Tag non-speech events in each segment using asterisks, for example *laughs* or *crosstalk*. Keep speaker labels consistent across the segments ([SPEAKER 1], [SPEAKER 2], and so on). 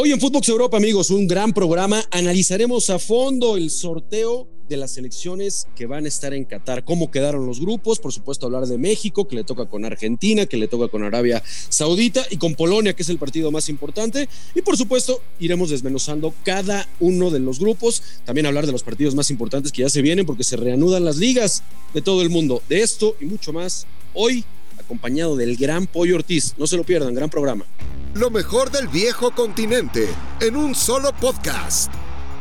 [SPEAKER 1] Hoy en Footbox Europa, amigos, un gran programa. Analizaremos a fondo el sorteo de las selecciones que van a estar en Qatar, cómo quedaron los grupos, por supuesto hablar de México, que le toca con Argentina, que le toca con Arabia Saudita y con Polonia, que es el partido más importante. Y por supuesto iremos desmenuzando cada uno de los grupos, también hablar de los partidos más importantes que ya se vienen porque se reanudan las ligas de todo el mundo. De esto y mucho más hoy acompañado del gran Pollo Ortiz. No se lo pierdan, gran programa.
[SPEAKER 2] Lo mejor del viejo continente en un solo podcast.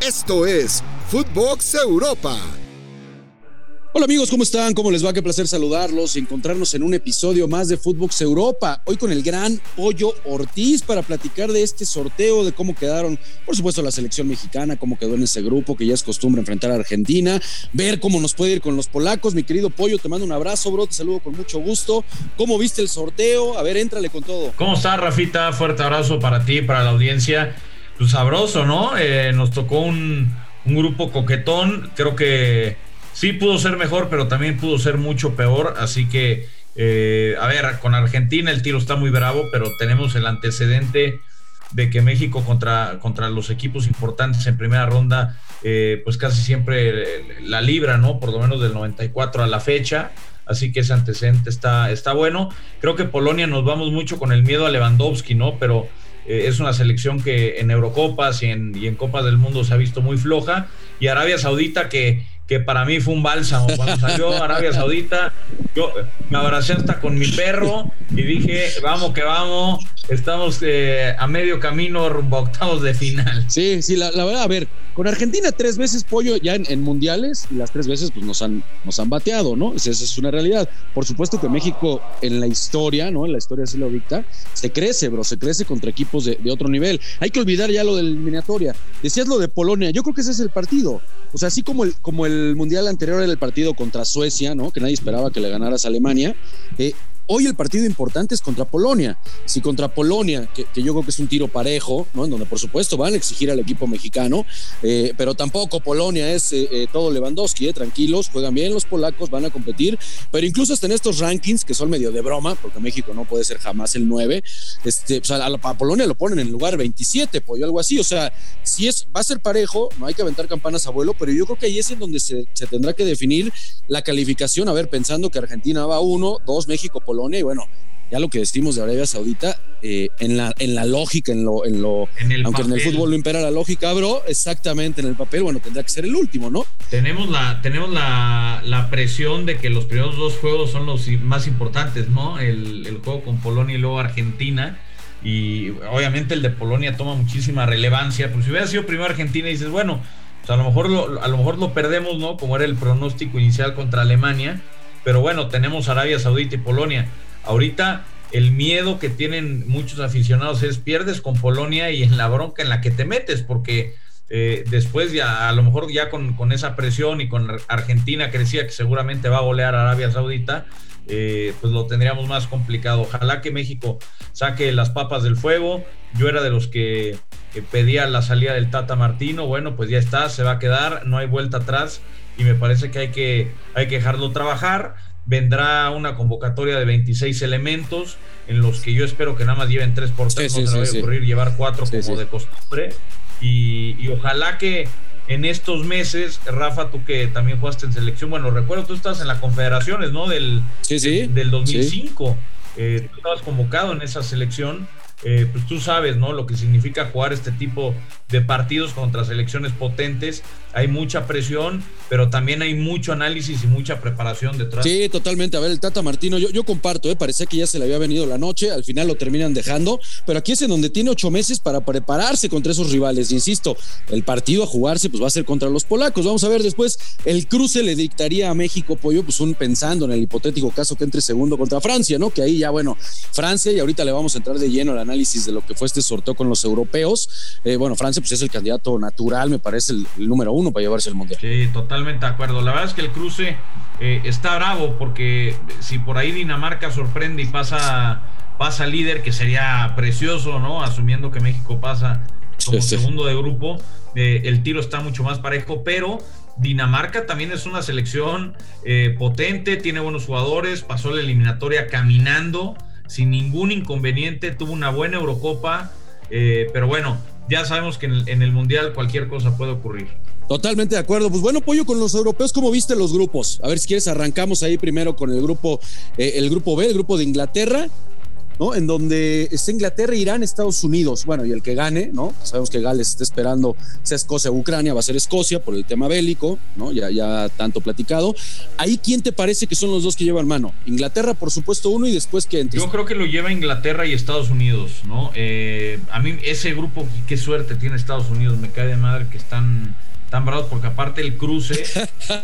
[SPEAKER 2] Esto es Footbox Europa
[SPEAKER 1] Hola amigos, ¿cómo están? ¿Cómo les va? Qué placer saludarlos y encontrarnos en un episodio más de Footbox Europa. Hoy con el gran Pollo Ortiz para platicar de este sorteo, de cómo quedaron, por supuesto, la selección mexicana, cómo quedó en ese grupo que ya es costumbre enfrentar a Argentina, ver cómo nos puede ir con los polacos. Mi querido Pollo, te mando un abrazo, bro, te saludo con mucho gusto. ¿Cómo viste el sorteo? A ver, éntrale con todo.
[SPEAKER 3] ¿Cómo estás, Rafita? Fuerte abrazo para ti, para la audiencia. Pues sabroso, ¿no? Eh, nos tocó un, un grupo coquetón, creo que sí pudo ser mejor, pero también pudo ser mucho peor. Así que, eh, a ver, con Argentina el tiro está muy bravo, pero tenemos el antecedente de que México contra, contra los equipos importantes en primera ronda, eh, pues casi siempre la libra, ¿no? Por lo menos del 94 a la fecha. Así que ese antecedente está, está bueno. Creo que Polonia nos vamos mucho con el miedo a Lewandowski, ¿no? Pero eh, es una selección que en Eurocopas y en, y en Copas del Mundo se ha visto muy floja. Y Arabia Saudita que que para mí fue un bálsamo. Cuando salió *laughs* Arabia Saudita, yo me abracé hasta con mi perro y dije, vamos que vamos, estamos eh, a medio camino rumbo a octavos de final.
[SPEAKER 1] Sí, sí, la, verdad, a ver, con Argentina tres veces pollo ya en, mundiales y las tres veces pues nos han, nos han bateado, ¿no? Esa, es una realidad. Por supuesto que México en la historia, ¿no? En la historia se lo dicta, se crece, bro, se crece contra equipos de, de otro nivel. Hay que olvidar ya lo del eliminatoria. Decías lo de Polonia, yo creo que ese es el partido. O sea, así como el, como el mundial anterior era el partido contra Suecia, ¿no? Que nadie esperaba que le ganaras a Alemania. Eh, Hoy el partido importante es contra Polonia. Si contra Polonia, que, yo creo que es un tiro parejo, ¿no? En donde por supuesto van a exigir al equipo mexicano, eh, pero tampoco Polonia es eh, eh, todo Lewandowski, tranquilos, juegan bien los polacos, van a competir, pero incluso hasta en estos rankings que son medio de broma, porque México no puede ser jamás el 9, este, pues a, Polonia lo ponen en el lugar 27, pollo, algo así. O sea, si es, va a ser parejo, no hay que aventar campanas a vuelo, pero yo creo que ahí es en donde se, se tendrá que definir la calificación. A ver, pensando que Argentina va uno, dos, México, Polonia y bueno, ya lo que decimos de Arabia Saudita, eh, en, la, en la lógica, en lo, en lo aunque en el fútbol lo impera la lógica, bro, exactamente en el papel, bueno, tendrá que ser el último, ¿no?
[SPEAKER 3] Tenemos la, tenemos la, la presión de que los primeros dos juegos son los más importantes, ¿no? El, el juego con Polonia y luego Argentina. Y obviamente el de Polonia toma muchísima relevancia. Pues si hubiera sido primero Argentina, dices, bueno, pues a lo mejor lo, a lo mejor lo perdemos, ¿no? Como era el pronóstico inicial contra Alemania pero bueno, tenemos Arabia Saudita y Polonia. Ahorita el miedo que tienen muchos aficionados es pierdes con Polonia y en la bronca en la que te metes, porque eh, después ya a lo mejor ya con, esa presión y con Argentina que decía que seguramente va a golear a Arabia Saudita, eh, pues lo tendríamos más complicado. Ojalá que México saque las papas del fuego. Yo era de los que pedía la salida del Tata Martino. Bueno, pues ya está, se va a quedar, no hay vuelta atrás y me parece que hay que, hay que dejarlo trabajar. Vendrá una convocatoria de 26 elementos en los que yo espero que nada más lleven tres por tres, no se vaya a ocurrir llevar cuatro como de costumbre. Y, ojalá que en estos meses, Rafa, tú que también jugaste en selección, bueno, recuerdo tú estás en las confederaciones, ¿no? Del, del 2005. Eh, tú estabas convocado en esa selección eh, pues tú sabes, ¿no? Lo que significa jugar este tipo de partidos contra selecciones potentes. Hay mucha presión, pero también hay mucho análisis y mucha preparación detrás.
[SPEAKER 1] Sí, totalmente. A ver, el Tata Martino, yo, yo comparto, ¿eh? parecía que ya se le había venido la noche, al final lo terminan dejando, pero aquí es en donde tiene ocho meses para prepararse contra esos rivales. Insisto, el partido a jugarse pues va a ser contra los polacos. Vamos a ver después, el cruce le dictaría a México, Pollo, pues un pensando en el hipotético caso que entre segundo contra Francia, ¿no? Que ahí ya, bueno, Francia y ahorita le vamos a entrar de lleno a la análisis de lo que fue este sorteo con los europeos. Eh, bueno, Francia pues es el candidato natural, me parece el, número uno para llevarse el mundial.
[SPEAKER 3] Sí, totalmente de acuerdo. La verdad es que el cruce eh, está bravo porque si por ahí Dinamarca sorprende y pasa, pasa líder, que sería precioso, ¿no? Asumiendo que México pasa como segundo de grupo, eh, el tiro está mucho más parejo, pero Dinamarca también es una selección potente, tiene buenos jugadores, pasó la eliminatoria caminando sin ningún inconveniente, tuvo una buena Eurocopa, eh, pero bueno, ya sabemos que en el, Mundial cualquier cosa puede ocurrir.
[SPEAKER 1] Totalmente de acuerdo. Pues bueno, Pollo, con los europeos, ¿cómo viste los grupos? A ver si quieres, arrancamos ahí primero con el grupo, eh, el grupo B, el grupo de Inglaterra. ¿No? En donde está Inglaterra, Irán, Estados Unidos. Bueno, y el que gane, ¿no? Sabemos que Gales está esperando, sea Escocia o Ucrania, va a ser Escocia por el tema bélico, ¿no? Ya, ya tanto platicado. Ahí, ¿quién te parece que son los dos que llevan mano? Inglaterra, por supuesto, uno y después que
[SPEAKER 3] Yo creo que lo lleva Inglaterra y Estados Unidos, ¿no? Eh, a mí, ese grupo, qué suerte tiene Estados Unidos, me cae de madre que están tan bravos, porque aparte el cruce, *laughs*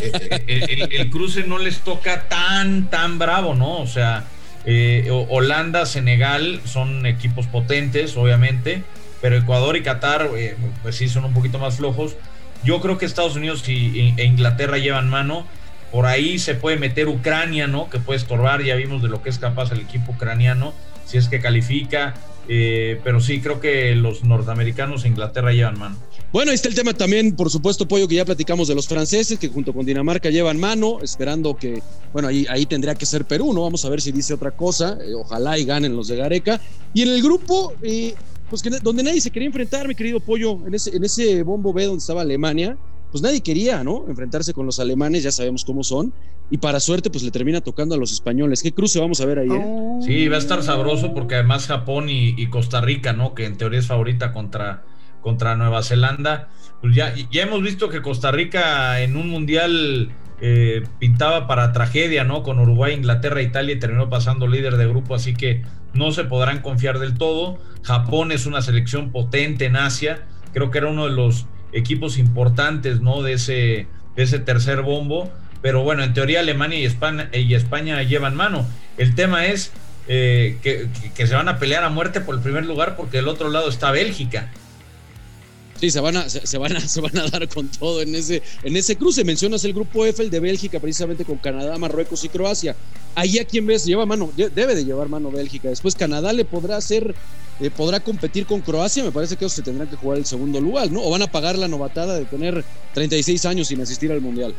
[SPEAKER 3] eh, eh, el, cruce no les toca tan, tan bravo, ¿no? O sea, eh, Holanda, Senegal son equipos potentes, obviamente, pero Ecuador y Qatar, eh, pues sí, son un poquito más flojos. Yo creo que Estados Unidos y, e Inglaterra llevan mano. Por ahí se puede meter Ucrania, ¿no? Que puede estorbar, ya vimos de lo que es capaz el equipo ucraniano, si es que califica. Eh, pero sí, creo que los norteamericanos e Inglaterra llevan mano.
[SPEAKER 1] Bueno, ahí está el tema también, por supuesto, Pollo, que ya platicamos de los franceses, que junto con Dinamarca llevan mano, esperando que, bueno, ahí, ahí tendría que ser Perú, ¿no? Vamos a ver si dice otra cosa, eh, ojalá y ganen los de Gareca. Y en el grupo, eh, pues que, donde nadie se quería enfrentar, mi querido Pollo, en ese, en ese bombo B donde estaba Alemania, pues nadie quería, ¿no? Enfrentarse con los alemanes, ya sabemos cómo son, y para suerte, pues le termina tocando a los españoles. ¿Qué cruce vamos a ver ahí? Eh?
[SPEAKER 3] Sí, va a estar sabroso porque además Japón y Costa Rica, ¿no? Que en teoría es favorita contra contra Nueva Zelanda. Pues ya, ya hemos visto que Costa Rica en un mundial eh, pintaba para tragedia, ¿no? Con Uruguay, Inglaterra, Italia y terminó pasando líder de grupo, así que no se podrán confiar del todo. Japón es una selección potente en Asia, creo que era uno de los equipos importantes, ¿no? De ese, de ese tercer bombo, pero bueno, en teoría Alemania y España, y España llevan mano. El tema es eh, que, que, se van a pelear a muerte por el primer lugar porque del otro lado está Bélgica.
[SPEAKER 1] Sí, se van a, se, van a, *laughs* se van a dar con todo en ese, en ese cruce. Mencionas el grupo F, de Bélgica, precisamente con Canadá, Marruecos y Croacia. Ahí a quien ves, lleva mano, debe de llevar mano Bélgica. Después Canadá le podrá hacer, eh, podrá competir con Croacia. Me parece que ellos se tendrán que jugar el segundo lugar, ¿no? O van a pagar la novatada de tener 36 años sin asistir al Mundial.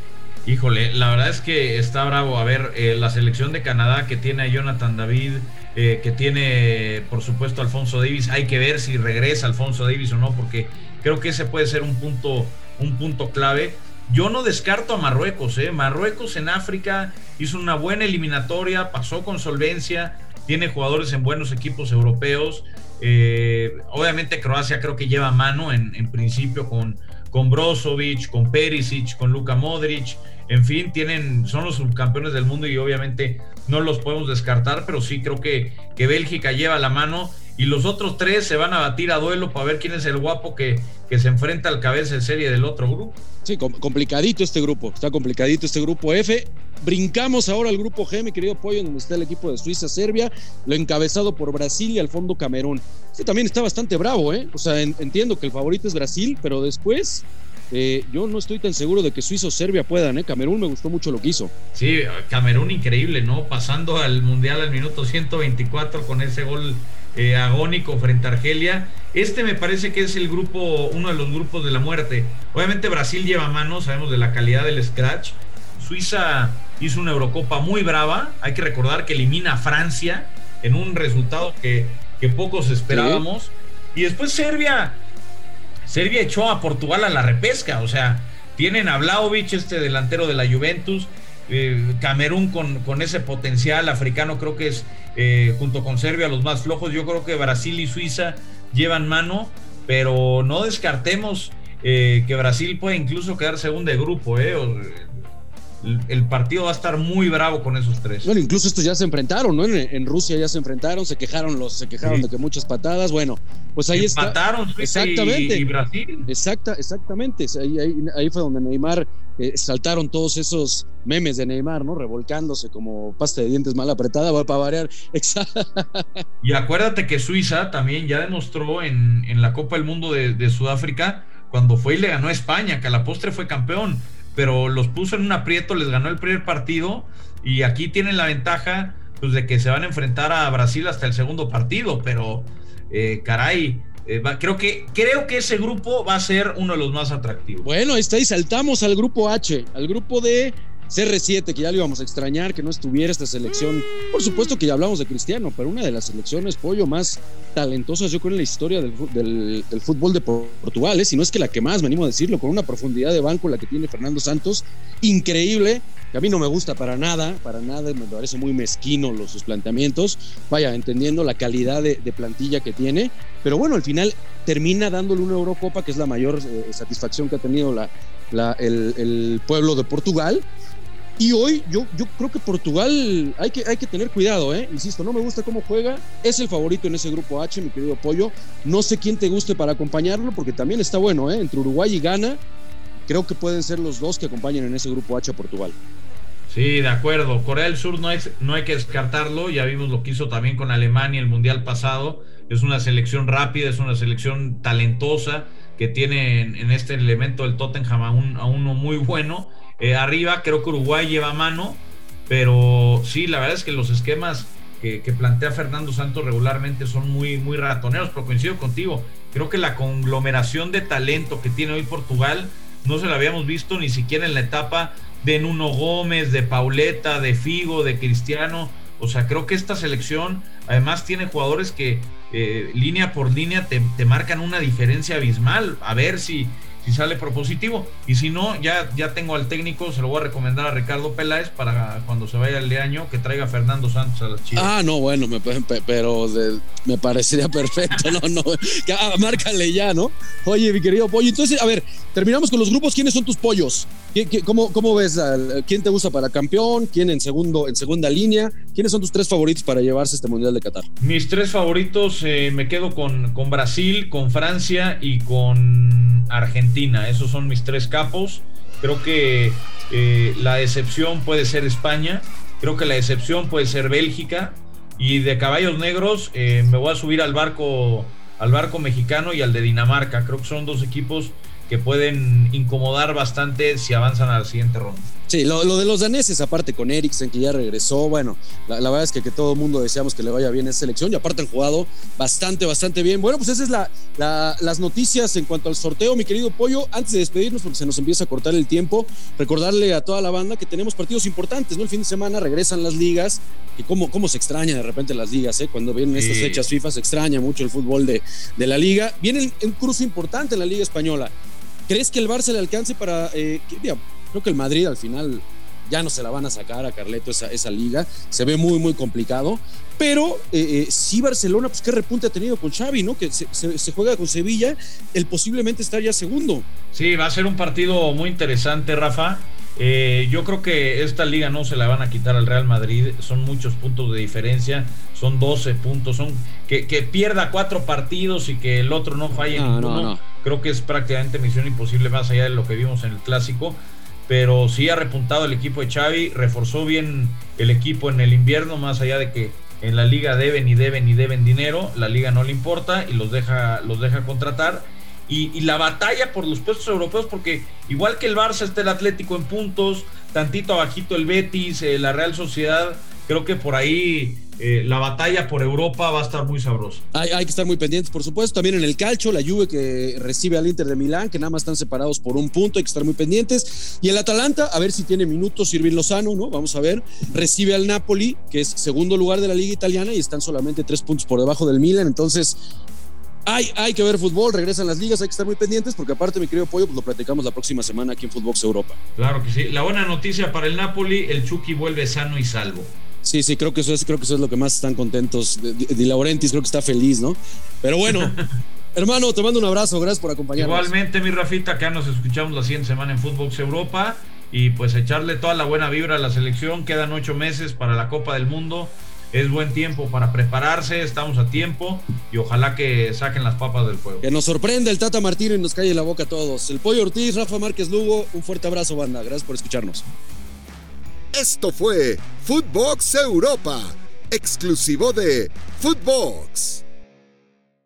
[SPEAKER 3] Híjole, la verdad es que está bravo. A ver, eh, la selección de Canadá que tiene a Jonathan David, eh, que tiene, por supuesto, Alfonso Davis. Hay que ver si regresa Alfonso Davis o no, porque Creo que ese puede ser un punto, un punto clave. Yo no descarto a Marruecos, ¿eh? Marruecos en África hizo una buena eliminatoria, pasó con solvencia, tiene jugadores en buenos equipos europeos. Eh, obviamente Croacia creo que lleva mano en, principio con, con Brozovic, con Perisic, con Luka Modric. En fin, tienen, son los subcampeones del mundo y obviamente no los podemos descartar, pero sí creo que, que Bélgica lleva la mano y los otros tres se van a batir a duelo para ver quién es el guapo que, que se enfrenta al cabeza de serie del otro grupo.
[SPEAKER 1] Sí, complicadito este grupo, está complicadito este grupo F. Brincamos ahora al grupo G, mi querido Pollo, donde está el equipo de Suiza, Serbia, lo encabezado por Brasil y al fondo Camerún. Este también está bastante bravo, ¿eh? O sea, entiendo que el favorito es Brasil, pero después eh, yo no estoy tan seguro de que Suiza o Serbia puedan, ¿eh? Camerún me gustó mucho lo que hizo.
[SPEAKER 3] Sí, Camerún increíble, ¿no? Pasando al Mundial al minuto 124 con ese gol eh, agónico frente a Argelia. Este me parece que es el grupo, uno de los grupos de la muerte. Obviamente Brasil lleva mano, sabemos de la calidad del scratch. Suiza hizo una Eurocopa muy brava. Hay que recordar que elimina a Francia en un resultado que, que pocos esperábamos. Y después Serbia. Serbia echó a Portugal a la repesca. O sea, tienen a Vlaovic, este delantero de la Juventus. Eh, Camerún con, con, ese potencial africano creo que es eh, junto con Serbia los más flojos. Yo creo que Brasil y Suiza llevan mano, pero no descartemos eh, que Brasil puede incluso quedar segundo de grupo. El partido va a estar muy bravo con esos tres.
[SPEAKER 1] Bueno, incluso estos ya se enfrentaron, ¿no? En, Rusia ya se enfrentaron, se quejaron los, se quejaron de que muchas patadas. Bueno, pues ahí
[SPEAKER 3] Empataron
[SPEAKER 1] está. exactamente.
[SPEAKER 3] Y, Brasil.
[SPEAKER 1] Exacta, exactamente. Ahí, fue donde Neymar eh, saltaron todos esos memes de Neymar, ¿no? Revolcándose como pasta de dientes mal apretada, va para variar. *laughs*
[SPEAKER 3] y acuérdate que Suiza también ya demostró en, en la Copa del Mundo de, de Sudáfrica cuando fue y le ganó a España, que a la postre fue campeón pero los puso en un aprieto, les ganó el primer partido y aquí tienen la ventaja pues, de que se van a enfrentar a Brasil hasta el segundo partido, pero eh, caray, eh, creo, que, creo que ese grupo va a ser uno de los más atractivos.
[SPEAKER 1] Bueno, ahí está, y saltamos al grupo H, al grupo de CR7, que ya lo íbamos a extrañar, que no estuviera esta selección. Por supuesto que ya hablamos de Cristiano, pero una de las selecciones, pollo, más talentosas, yo creo, en la historia del, fútbol de Portugal, ¿eh? si no es que la que más, me animo a decirlo, con una profundidad de banco la que tiene Fernando Santos, increíble, que a mí no me gusta para nada, para nada, me parece muy mezquino los, sus planteamientos, vaya, entendiendo la calidad de, plantilla que tiene, pero bueno, al final termina dándole una Eurocopa, que es la mayor eh, satisfacción que ha tenido la, el pueblo de Portugal, y hoy yo, yo creo que Portugal hay que, hay que tener cuidado, ¿eh? Insisto, no me gusta cómo juega. Es el favorito en ese grupo H, mi querido Pollo. No sé quién te guste para acompañarlo, porque también está bueno, ¿eh? Entre Uruguay y Ghana, creo que pueden ser los dos que acompañen en ese grupo H a Portugal.
[SPEAKER 3] Sí, de acuerdo. Corea del Sur no hay, no hay que descartarlo. Ya vimos lo que hizo también con Alemania el Mundial pasado. Es una selección rápida, es una selección talentosa que tiene en, este elemento del Tottenham a uno muy bueno eh, arriba creo que Uruguay lleva mano, pero sí, la verdad es que los esquemas que, plantea Fernando Santos regularmente son muy, muy ratoneros, pero coincido contigo. Creo que la conglomeración de talento que tiene hoy Portugal no se la habíamos visto ni siquiera en la etapa de Nuno Gómez, de Pauleta, de Figo, de Cristiano. O sea, creo que esta selección además tiene jugadores que eh, línea por línea te, te, marcan una diferencia abismal. A ver si, si sale propositivo. Y si no, ya, ya tengo al técnico, se lo voy a recomendar a Ricardo Peláez para cuando se vaya el de año que traiga a Fernando Santos a las chivas.
[SPEAKER 1] Ah, no, bueno, me, pero me parecería perfecto, no, no, ah, márcale ya, ¿no? Oye, mi querido pollo, entonces, a ver, terminamos con los grupos, ¿quiénes son tus pollos? cómo, cómo, ves? ¿Quién te gusta para campeón? ¿Quién en, segundo, en segunda línea? ¿Quiénes son tus tres favoritos para llevarse este Mundial de Qatar?
[SPEAKER 3] Mis tres favoritos, eh, me quedo con, con Brasil, con Francia y con Argentina. Esos son mis tres capos. Creo que eh, la excepción puede ser España. Creo que la excepción puede ser Bélgica. Y de caballos negros eh, me voy a subir al barco, al barco mexicano y al de Dinamarca. Creo que son dos equipos que pueden incomodar bastante si avanzan a la siguiente ronda.
[SPEAKER 1] Sí, lo, de los daneses, aparte con Eriksen, que ya regresó, bueno, la, verdad es que, que todo el mundo deseamos que le vaya bien esa selección y aparte han jugado bastante, bastante bien. Bueno, pues esas es la, las noticias en cuanto al sorteo, mi querido Pollo. Antes de despedirnos, porque se nos empieza a cortar el tiempo, recordarle a toda la banda que tenemos partidos importantes, ¿no? El fin de semana regresan las ligas, y cómo, cómo se extraña de repente las ligas, ¿eh? Cuando vienen estas fechas FIFA se extraña mucho el fútbol de, de la liga. Viene un cruce importante en la Liga Española. ¿Crees que el Barça le alcance para... Eh, creo que el Madrid al final ya no se la van a sacar a Carleto esa, esa liga, se ve muy, muy complicado, pero eh, eh, sí Barcelona, pues qué repunte ha tenido con Xavi, ¿no? Que se, juega con Sevilla, el posiblemente estar ya segundo.
[SPEAKER 3] Sí, va a ser un partido muy interesante, Rafa. yo creo que esta liga no se la van a quitar al Real Madrid, son muchos puntos de diferencia, son 12 puntos, son que, pierda cuatro partidos y que el otro no falle ninguno. No, no creo que es prácticamente misión imposible más allá de lo que vimos en el clásico. Pero sí ha repuntado el equipo de Xavi, reforzó bien el equipo en el invierno, más allá de que en la liga deben y deben y deben dinero, la liga no le importa y los deja, los deja contratar. Y, la batalla por los puestos europeos, porque igual que el Barça está el Atlético en puntos, tantito abajito el Betis, eh, la Real Sociedad, creo que por ahí eh, la batalla por Europa va a estar muy sabrosa.
[SPEAKER 1] Hay, que estar muy pendientes, por supuesto. También en el calcio, la Juve que recibe al Inter de Milán, que nada más están separados por un punto, hay que estar muy pendientes. Y el Atalanta, a ver si tiene minutos Irving Lozano, ¿no? Vamos a ver. Recibe al Napoli, que es segundo lugar de la Liga Italiana y están solamente tres puntos por debajo del Milan. Entonces, hay, hay, que ver fútbol, regresan las ligas, hay que estar muy pendientes porque aparte, mi querido Pollo, pues lo platicamos la próxima semana aquí en Footbox Europa.
[SPEAKER 3] Claro que sí. La buena noticia para el Napoli, el Chucky vuelve sano y salvo.
[SPEAKER 1] Sí, sí, creo que eso es, creo que eso es lo que más están contentos. Di Laurentiis creo que está feliz, ¿no? Pero bueno, *laughs* hermano, te mando un abrazo, gracias por acompañarnos.
[SPEAKER 3] Igualmente, mi Rafita, acá nos escuchamos la siguiente semana en Footbox Europa y pues echarle toda la buena vibra a la selección. Quedan ocho meses para la Copa del Mundo. Es buen tiempo para prepararse, estamos a tiempo y ojalá que saquen las papas del fuego.
[SPEAKER 1] Que nos sorprenda el Tata Martino y nos calle la boca a todos. El Pollo Ortiz, Rafa Márquez Lugo, un fuerte abrazo, banda. Gracias por escucharnos.
[SPEAKER 2] Esto fue Footbox Europa, exclusivo de Footbox.